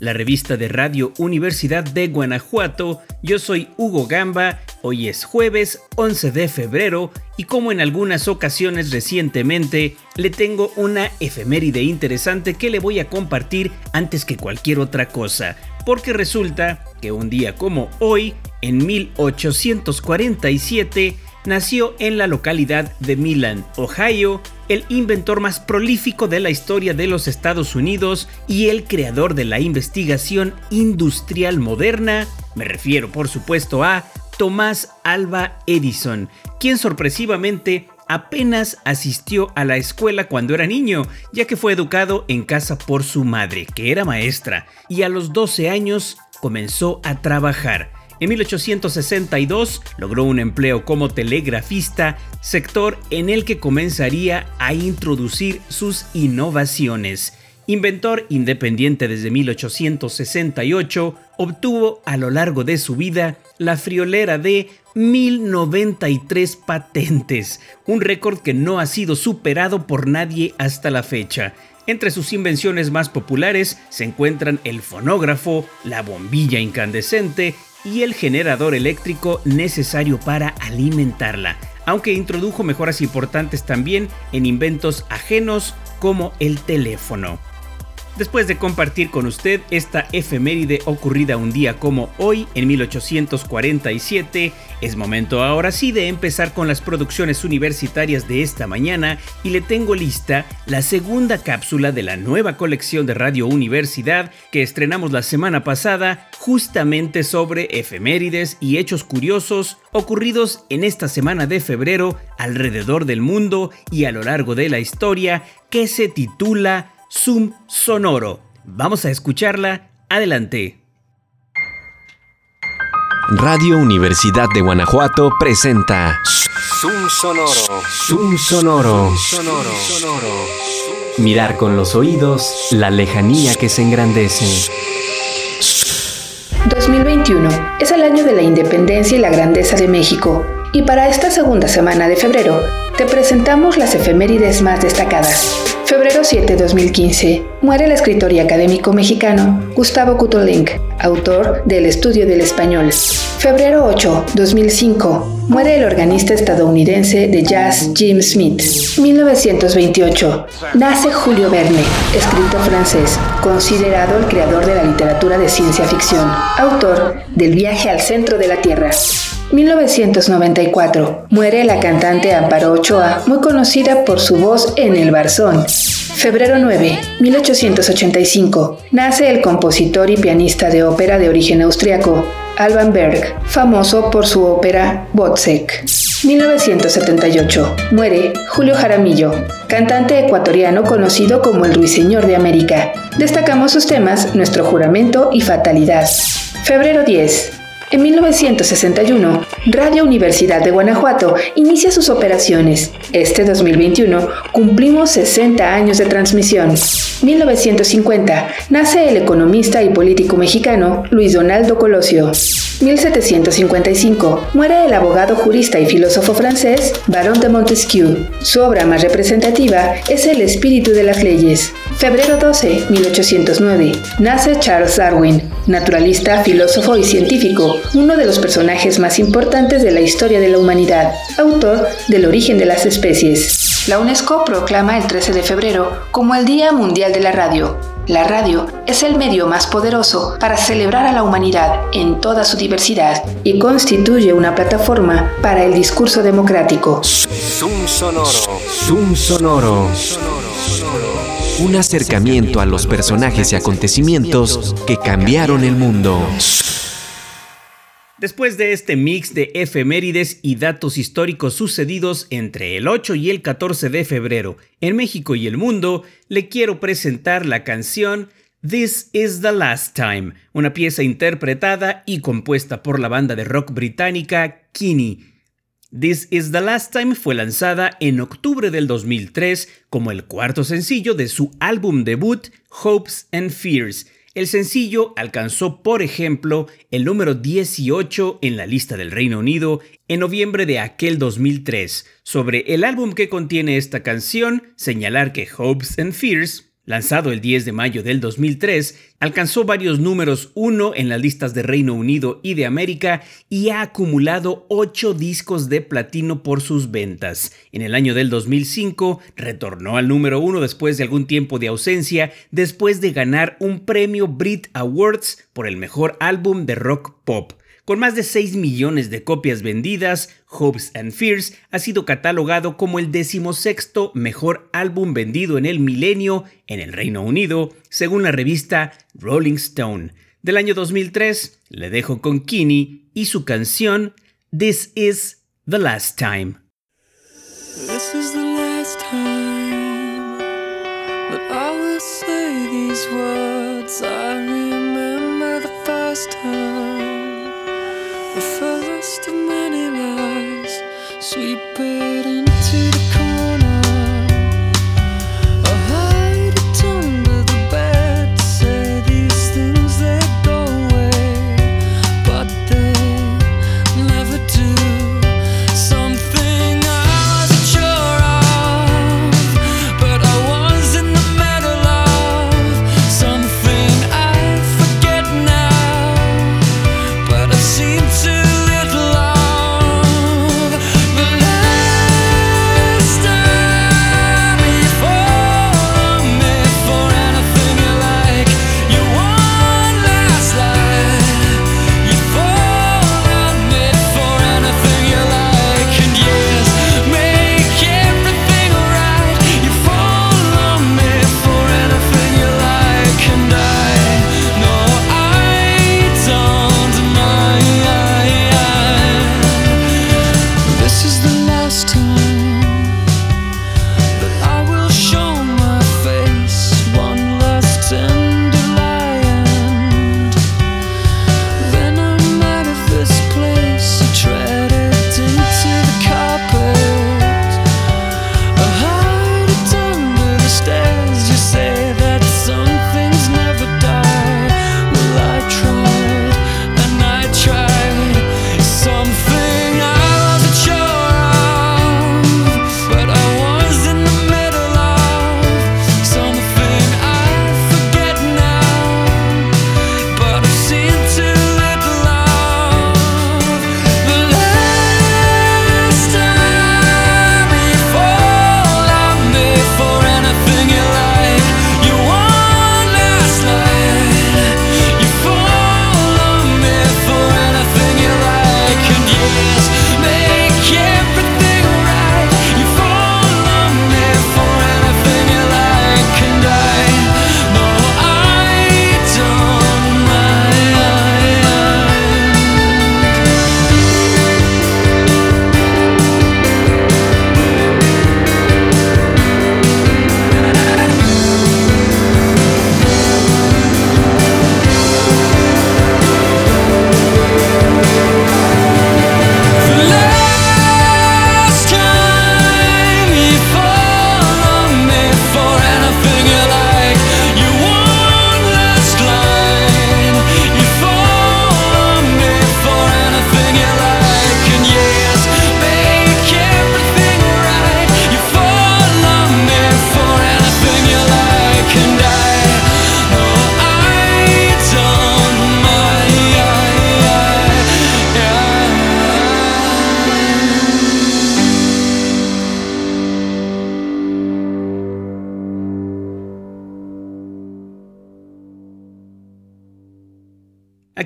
la revista de Radio Universidad de Guanajuato. Yo soy Hugo Gamba, hoy es jueves 11 de febrero y como en algunas ocasiones recientemente, le tengo una efeméride interesante que le voy a compartir antes que cualquier otra cosa, porque resulta que un día como hoy, en 1847, nació en la localidad de Milan, Ohio, el inventor más prolífico de la historia de los Estados Unidos y el creador de la investigación industrial moderna, me refiero por supuesto a Tomás Alba Edison, quien sorpresivamente apenas asistió a la escuela cuando era niño, ya que fue educado en casa por su madre, que era maestra, y a los 12 años comenzó a trabajar. En 1862 logró un empleo como telegrafista, sector en el que comenzaría a introducir sus innovaciones. Inventor independiente desde 1868, obtuvo a lo largo de su vida la friolera de 1093 patentes, un récord que no ha sido superado por nadie hasta la fecha. Entre sus invenciones más populares se encuentran el fonógrafo, la bombilla incandescente y el generador eléctrico necesario para alimentarla, aunque introdujo mejoras importantes también en inventos ajenos como el teléfono. Después de compartir con usted esta efeméride ocurrida un día como hoy, en 1847, es momento ahora sí de empezar con las producciones universitarias de esta mañana y le tengo lista la segunda cápsula de la nueva colección de Radio Universidad que estrenamos la semana pasada justamente sobre efemérides y hechos curiosos ocurridos en esta semana de febrero alrededor del mundo y a lo largo de la historia que se titula Zoom Sonoro. Vamos a escucharla. Adelante. Radio Universidad de Guanajuato presenta Zoom Sonoro. Zoom Sonoro. Sonoro. Sonoro. Mirar con los oídos la lejanía que se engrandece. 2021 es el año de la independencia y la grandeza de México. Y para esta segunda semana de febrero, te presentamos las efemérides más destacadas. Febrero 7, 2015. Muere el escritor y académico mexicano Gustavo Kutolink, autor del Estudio del Español. Febrero 8, 2005. Muere el organista estadounidense de jazz Jim Smith. 1928. Nace Julio Verne, escritor francés, considerado el creador de la literatura de ciencia ficción, autor del viaje al centro de la Tierra. 1994. Muere la cantante Amparo Ochoa, muy conocida por su voz en El Barzón. Febrero 9, 1885. Nace el compositor y pianista de ópera de origen austriaco, Alban Berg, famoso por su ópera Botzek. 1978. Muere Julio Jaramillo, cantante ecuatoriano conocido como el Ruiseñor de América. Destacamos sus temas Nuestro juramento y Fatalidad. Febrero 10. En 1961, Radio Universidad de Guanajuato inicia sus operaciones. Este 2021 cumplimos 60 años de transmisión. 1950, nace el economista y político mexicano Luis Donaldo Colosio. 1755, muere el abogado, jurista y filósofo francés Baron de Montesquieu. Su obra más representativa es El espíritu de las leyes. Febrero 12, 1809, nace Charles Darwin, naturalista, filósofo y científico, uno de los personajes más importantes de la historia de la humanidad, autor del origen de las especies. La UNESCO proclama el 13 de febrero como el Día Mundial de la Radio. La radio es el medio más poderoso para celebrar a la humanidad en toda su diversidad y constituye una plataforma para el discurso democrático. Zoom sonoro. Zoom sonoro. Un acercamiento a los personajes y acontecimientos que cambiaron el mundo. Después de este mix de efemérides y datos históricos sucedidos entre el 8 y el 14 de febrero en México y el mundo, le quiero presentar la canción This is the Last Time, una pieza interpretada y compuesta por la banda de rock británica Kinney. This Is the Last Time fue lanzada en octubre del 2003 como el cuarto sencillo de su álbum debut Hopes and Fears. El sencillo alcanzó, por ejemplo, el número 18 en la lista del Reino Unido en noviembre de aquel 2003. Sobre el álbum que contiene esta canción, señalar que Hopes and Fears lanzado el 10 de mayo del 2003, alcanzó varios números uno en las listas de Reino Unido y de América y ha acumulado 8 discos de platino por sus ventas. En el año del 2005 retornó al número uno después de algún tiempo de ausencia, después de ganar un premio Brit Awards por el mejor álbum de rock pop. Con más de 6 millones de copias vendidas, Hopes and Fears ha sido catalogado como el decimosexto mejor álbum vendido en el milenio en el Reino Unido, según la revista Rolling Stone. Del año 2003, le dejo con Kini y su canción This Is the Last Time. This is the last time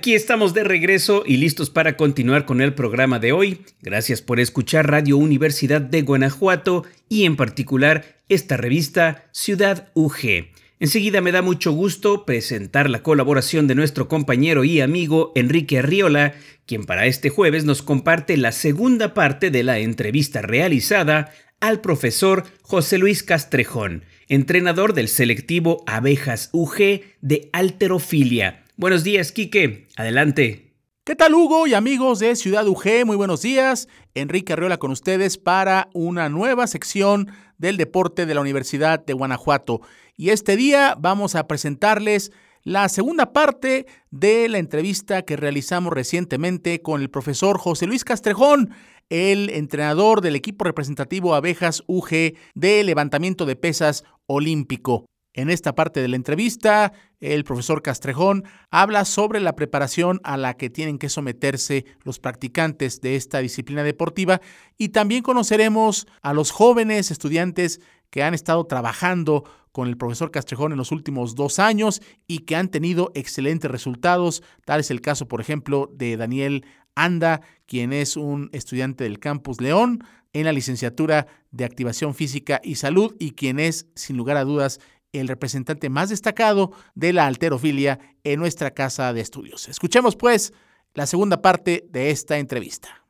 Aquí estamos de regreso y listos para continuar con el programa de hoy. Gracias por escuchar Radio Universidad de Guanajuato y en particular esta revista Ciudad UG. Enseguida me da mucho gusto presentar la colaboración de nuestro compañero y amigo Enrique Arriola, quien para este jueves nos comparte la segunda parte de la entrevista realizada al profesor José Luis Castrejón, entrenador del selectivo Abejas UG de Alterofilia Buenos días, Quique. Adelante. ¿Qué tal Hugo y amigos de Ciudad UG? Muy buenos días. Enrique Arriola con ustedes para una nueva sección del deporte de la Universidad de Guanajuato. Y este día vamos a presentarles la segunda parte de la entrevista que realizamos recientemente con el profesor José Luis Castrejón, el entrenador del equipo representativo Abejas UG de levantamiento de pesas olímpico. En esta parte de la entrevista, el profesor Castrejón habla sobre la preparación a la que tienen que someterse los practicantes de esta disciplina deportiva y también conoceremos a los jóvenes estudiantes que han estado trabajando con el profesor Castrejón en los últimos dos años y que han tenido excelentes resultados. Tal es el caso, por ejemplo, de Daniel Anda, quien es un estudiante del Campus León en la licenciatura de Activación Física y Salud y quien es, sin lugar a dudas, el representante más destacado de la alterofilia en nuestra casa de estudios. Escuchemos pues la segunda parte de esta entrevista.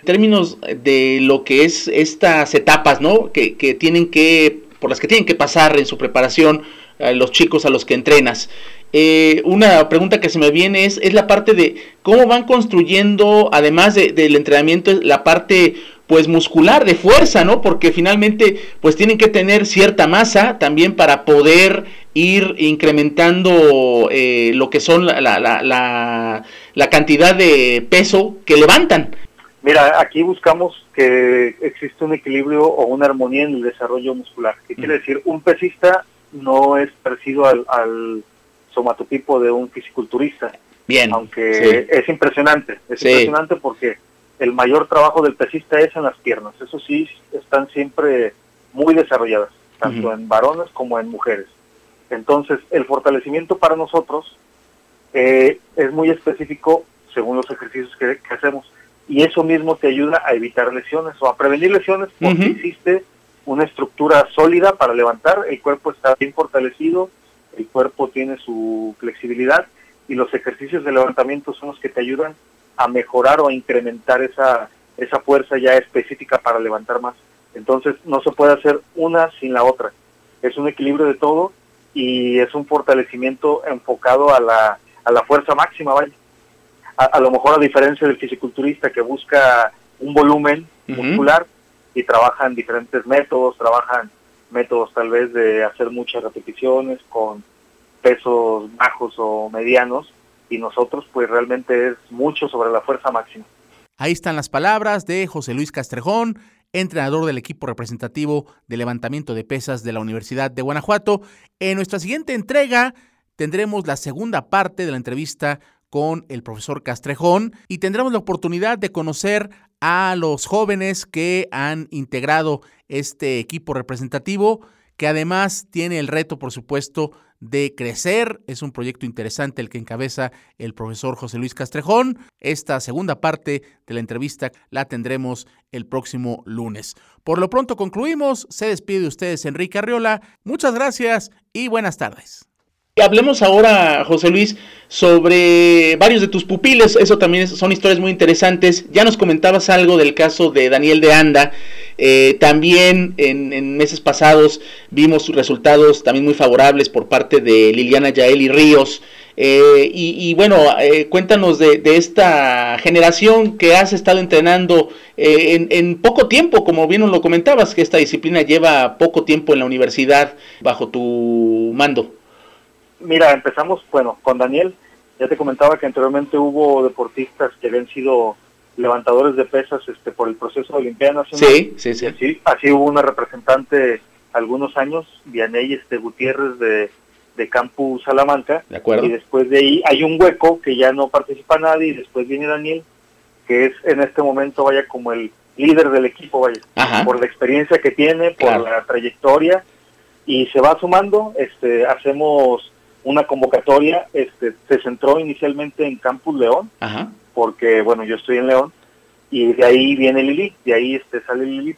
En términos de lo que es estas etapas, ¿no? Que, que tienen que, por las que tienen que pasar en su preparación eh, los chicos a los que entrenas. Eh, una pregunta que se me viene es, es la parte de cómo van construyendo, además de, del entrenamiento, la parte pues muscular de fuerza, ¿no? Porque finalmente pues tienen que tener cierta masa también para poder ir incrementando eh, lo que son la, la, la, la, cantidad de peso que levantan. Mira, aquí buscamos que existe un equilibrio o una armonía en el desarrollo muscular. ¿Qué quiere decir? Un pesista no es parecido al, al somatotipo de un fisiculturista. Bien. Aunque es impresionante. Es sí. impresionante porque el mayor trabajo del pesista es en las piernas. Eso sí, están siempre muy desarrolladas, tanto uh -huh. en varones como en mujeres. Entonces, el fortalecimiento para nosotros eh, es muy específico según los ejercicios que, que, hacemos. Y eso mismo te ayuda a evitar lesiones o a prevenir lesiones porque uh -huh. existe una estructura sólida para levantar, el cuerpo está bien fortalecido, el cuerpo tiene su flexibilidad y los ejercicios de levantamiento son los que te ayudan a mejorar o a incrementar esa, esa fuerza ya específica para levantar más. Entonces no se puede hacer una sin la otra. Es un equilibrio de todo y es un fortalecimiento enfocado a la, a la fuerza máxima, vaya. A, a lo mejor a diferencia del fisiculturista que busca un volumen uh -huh. muscular y trabajan diferentes métodos, trabajan métodos tal vez de hacer muchas repeticiones con pesos bajos o medianos, y nosotros pues realmente es mucho sobre la fuerza máxima. Ahí están las palabras de José Luis Castrejón, entrenador del equipo representativo de levantamiento de pesas de la Universidad de Guanajuato. En nuestra siguiente entrega tendremos la segunda parte de la entrevista con el profesor Castrejón y tendremos la oportunidad de conocer a los jóvenes que han integrado este equipo representativo, que además tiene el reto, por supuesto, de crecer. Es un proyecto interesante el que encabeza el profesor José Luis Castrejón. Esta segunda parte de la entrevista la tendremos el próximo lunes. Por lo pronto concluimos. Se despide de ustedes Enrique Arriola. Muchas gracias y buenas tardes. Hablemos ahora, José Luis, sobre varios de tus pupiles. Eso también son historias muy interesantes. Ya nos comentabas algo del caso de Daniel de Anda. Eh, también en, en, meses pasados vimos resultados también muy favorables por parte de Liliana Yaeli Ríos. Eh, y, bueno, eh, cuéntanos de, esta generación que has estado entrenando eh, en, en, poco tiempo, como bien lo comentabas, que esta disciplina lleva poco tiempo en la universidad bajo tu mando. Mira, empezamos, bueno, con Daniel. Ya te comentaba que anteriormente hubo deportistas que habían sido levantadores de pesas este por el proceso de Olimpiada Nacional. Sí, sí, sí. Así, así hubo una representante algunos años, Vianey este, Gutiérrez de, de Campus Salamanca. De acuerdo. Y después de ahí hay un hueco que ya no participa nadie y después viene Daniel, que es en este momento, vaya, como el líder del equipo, vaya, Ajá. por la experiencia que tiene, por claro. la trayectoria y se va sumando, este, hacemos una convocatoria, este, se centró inicialmente en Campus León, Ajá. Porque bueno, yo estoy en León, y de ahí viene Lili, de ahí este sale Lili,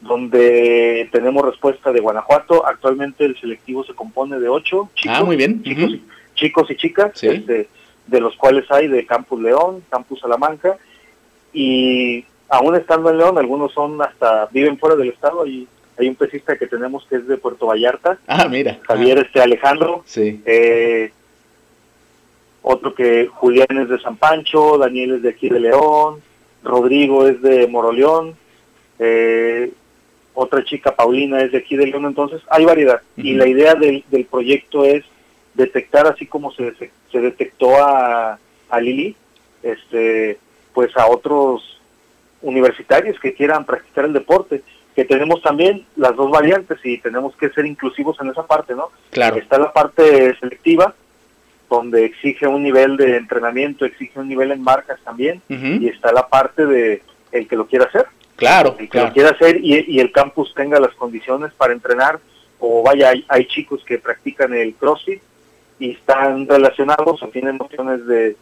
donde tenemos respuesta de Guanajuato, actualmente el selectivo se compone de ocho chicos, ah, muy bien. chicos, uh -huh. chicos y chicas, sí. este, de los cuales hay de Campus León, Campus Salamanca, y aún estando en León, algunos son hasta, viven fuera del estado y hay un pesista que tenemos que es de Puerto Vallarta. Ah, mira. Javier ah. este Alejandro. Sí. Eh, otro que Julián es de San Pancho, Daniel es de aquí de León, Rodrigo es de Moroleón, eh, otra chica Paulina es de aquí de León, entonces hay variedad. Y la idea del, del, proyecto es detectar, así como se, se, detectó a, a Lili, este, pues a otros universitarios que quieran practicar el deporte, que tenemos también las dos variantes y tenemos que ser inclusivos en esa parte, ¿no? Claro. Está la parte selectiva, donde exige un nivel de entrenamiento, exige un nivel en marcas también, y está la parte de el que lo quiera hacer. Claro. El que lo quiera hacer y, y, el campus tenga las condiciones para entrenar, o vaya, hay, hay chicos que practican el CrossFit y están relacionados o tienen nociones de,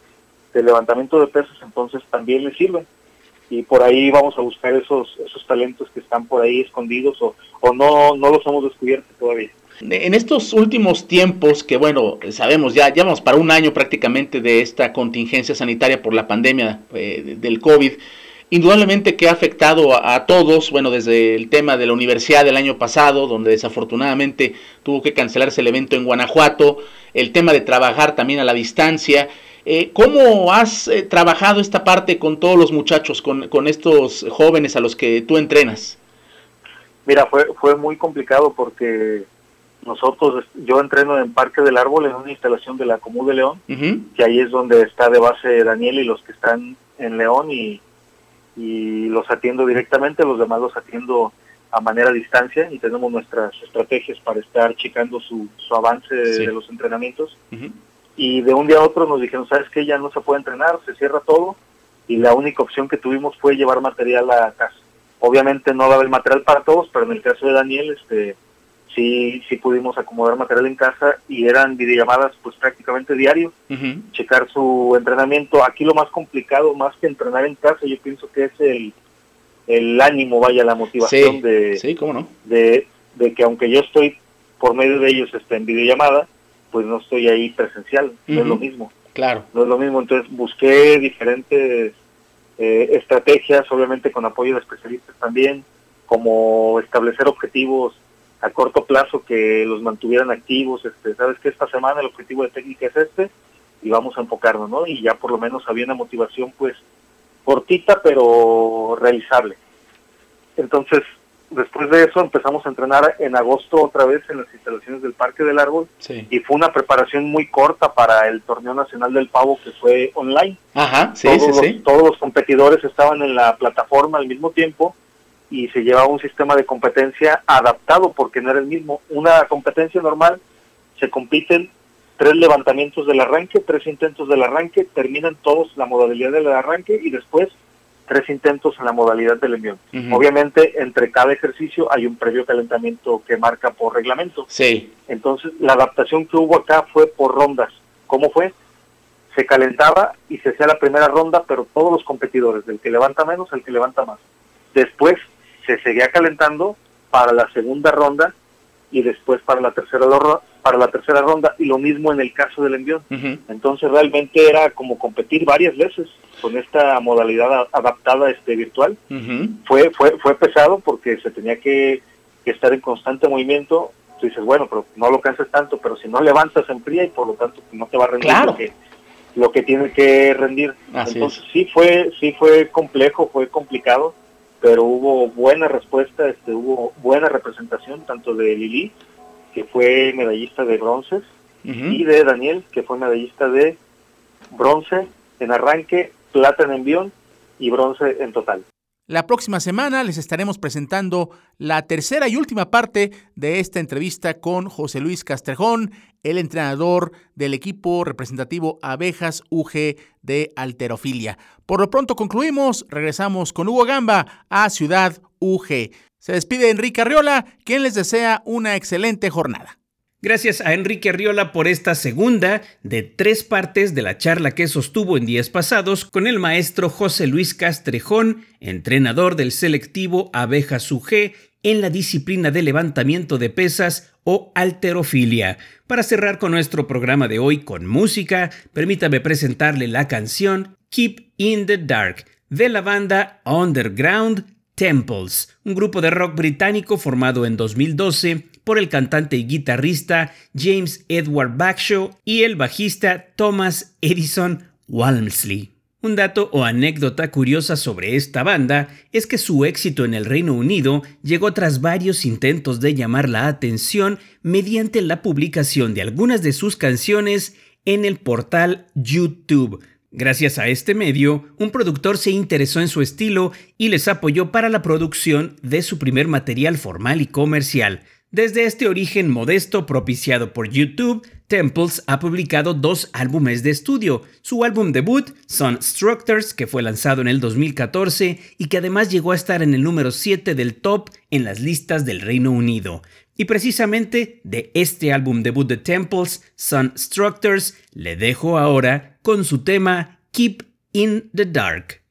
de levantamiento de pesos, entonces también les sirven y por ahí vamos a buscar esos esos talentos que están por ahí escondidos o, o no no los hemos descubierto todavía. En estos últimos tiempos, que bueno, sabemos ya, ya vamos para un año prácticamente de esta contingencia sanitaria por la pandemia eh, del COVID, indudablemente que ha afectado a, todos, bueno, desde el tema de la universidad del año pasado, donde desafortunadamente tuvo que cancelarse el evento en Guanajuato, el tema de trabajar también a la distancia, eh, ¿Cómo has eh, trabajado esta parte con todos los muchachos, con, con, estos jóvenes a los que tú entrenas? Mira, fue, fue muy complicado porque nosotros, yo entreno en Parque del Árbol, en una instalación de la Comú de León, uh -huh. que ahí es donde está de base Daniel y los que están en León y, y los atiendo directamente, los demás los atiendo a manera a distancia y tenemos nuestras estrategias para estar checando su, su avance sí. de los entrenamientos. Uh -huh y de un día a otro nos dijeron, ¿sabes qué? Ya no se puede entrenar, se cierra todo y la única opción que tuvimos fue llevar material a casa. Obviamente no daba el material para todos, pero en el caso de Daniel, este sí sí pudimos acomodar material en casa y eran videollamadas pues prácticamente diario, uh -huh. checar su entrenamiento. Aquí lo más complicado, más que entrenar en casa, yo pienso que es el, el ánimo, vaya, la motivación sí, de, sí, ¿cómo no? de, de que aunque yo estoy por medio de ellos este, en videollamada, pues no estoy ahí presencial, no uh -huh. es lo mismo. Claro. No es lo mismo, entonces busqué diferentes eh, estrategias, obviamente con apoyo de especialistas también, como establecer objetivos a corto plazo que los mantuvieran activos, este, sabes que esta semana el objetivo de técnica es este y vamos a enfocarnos, ¿no? Y ya por lo menos había una motivación pues cortita pero realizable. Entonces, después de eso empezamos a entrenar en agosto otra vez en las instalaciones del Parque del Árbol sí. y fue una preparación muy corta para el torneo nacional del pavo que fue online. Ajá, sí, todos, sí, los, sí. todos los competidores estaban en la plataforma al mismo tiempo y se llevaba un sistema de competencia adaptado porque no era el mismo. Una competencia normal se compiten tres levantamientos del arranque, tres intentos del arranque, terminan todos la modalidad del arranque y después tres intentos en la modalidad del envión. Uh -huh. Obviamente, entre cada ejercicio hay un previo calentamiento que marca por reglamento. Sí. Entonces, la adaptación que hubo acá fue por rondas. ¿Cómo fue? Se calentaba y se hacía la primera ronda, pero todos los competidores, del que levanta menos, el que levanta más. Después se seguía calentando para la segunda ronda y después para la tercera para la tercera ronda y lo mismo en el caso del envión. Uh -huh. Entonces realmente era como competir varias veces con esta modalidad adaptada este virtual. Uh -huh. Fue fue fue pesado porque se tenía que, que, estar en constante movimiento. Tú dices, bueno, pero no lo canses tanto, pero si no levantas en fría y por lo tanto no te va a rendir claro. lo, que, lo que tiene que rendir. Así Entonces es. sí fue sí fue complejo, fue complicado, pero hubo buena respuesta, este hubo buena representación tanto de Lili que fue medallista de bronces, uh -huh. y de Daniel, que fue medallista de bronce en arranque, plata en envión y bronce en total. La próxima semana les estaremos presentando la tercera y última parte de esta entrevista con José Luis Castrejón, el entrenador del equipo representativo Abejas UG de Alterofilia. Por lo pronto concluimos, regresamos con Hugo Gamba a Ciudad UG. Se despide Enrique Arriola, quien les desea una excelente jornada. Gracias a Enrique Arriola por esta segunda de tres partes de la charla que sostuvo en días pasados con el maestro José Luis Castrejón, entrenador del selectivo Abejas UG en la disciplina de levantamiento de pesas o alterofilia. Para cerrar con nuestro programa de hoy con música, permítame presentarle la canción Keep in the Dark de la banda Underground Temples, un grupo de rock británico formado en 2012 por el cantante y guitarrista James Edward Backshaw y el bajista Thomas Edison Walmsley. Un dato o anécdota curiosa sobre esta banda es que su éxito en el Reino Unido llegó tras varios intentos de llamar la atención mediante la publicación de algunas de sus canciones en el portal YouTube. Gracias a este medio, un productor se interesó en su estilo y les apoyó para la producción de su primer material formal y comercial. Desde este origen modesto propiciado por YouTube, Temples ha publicado dos álbumes de estudio. Su álbum debut, Sun Structures, que fue lanzado en el 2014 y que además llegó a estar en el número 7 del top en las listas del Reino Unido. Y precisamente de este álbum debut de Temples, Sun Structures, le dejo ahora con su tema Keep in the Dark.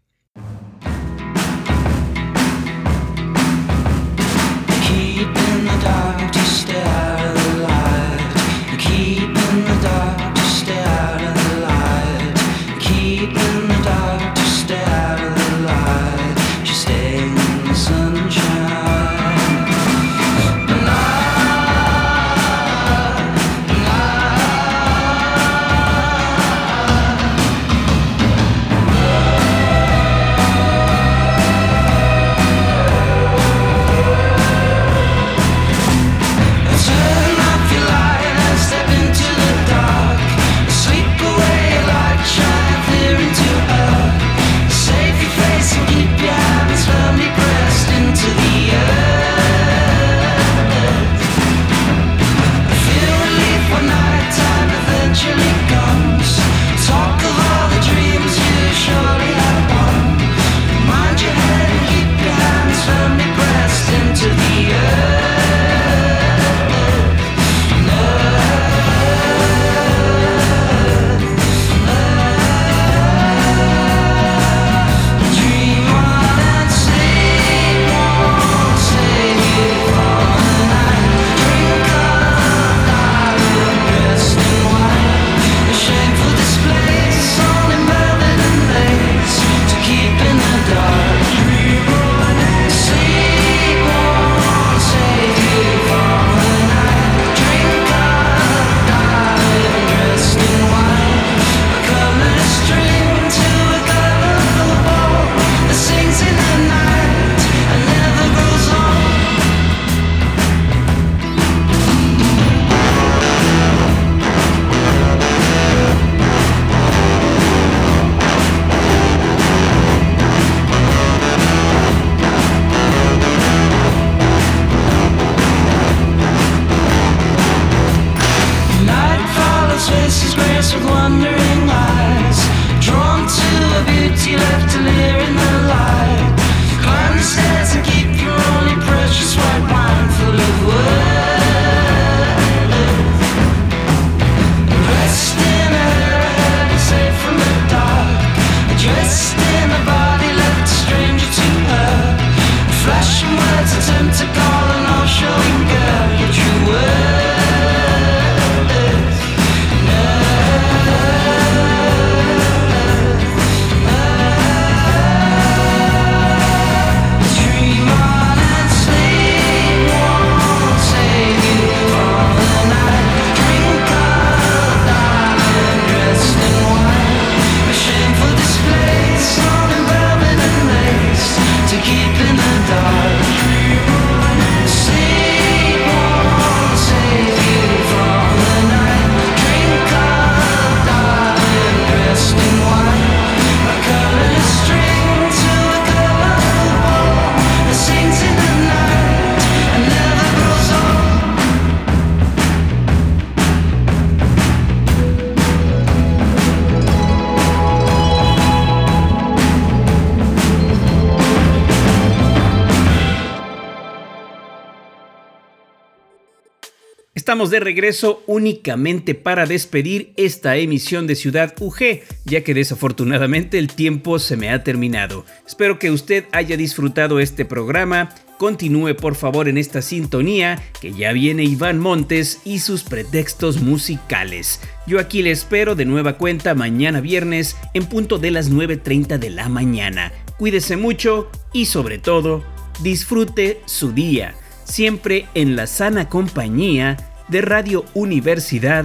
Estamos de regreso únicamente para despedir esta emisión de Ciudad UG, ya que desafortunadamente el tiempo se me ha terminado. Espero que usted haya disfrutado este programa. Continúe por favor en esta sintonía, que ya viene Iván Montes y sus pretextos musicales. Yo aquí le espero de nueva cuenta mañana viernes en punto de las 9.30 de la mañana. Cuídese mucho y sobre todo, disfrute su día. siempre en la sana compañía de Radio Universidad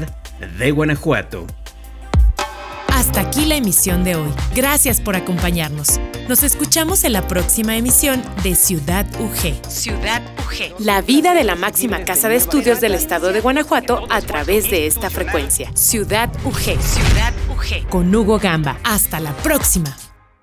de Guanajuato. Hasta aquí la emisión de hoy. Gracias por acompañarnos. Nos escuchamos en la próxima emisión de Ciudad UG. Ciudad UG. La vida de la máxima casa de estudios del estado de Guanajuato a través de esta frecuencia. Ciudad UG. Ciudad UG. Con Hugo Gamba. Hasta la próxima.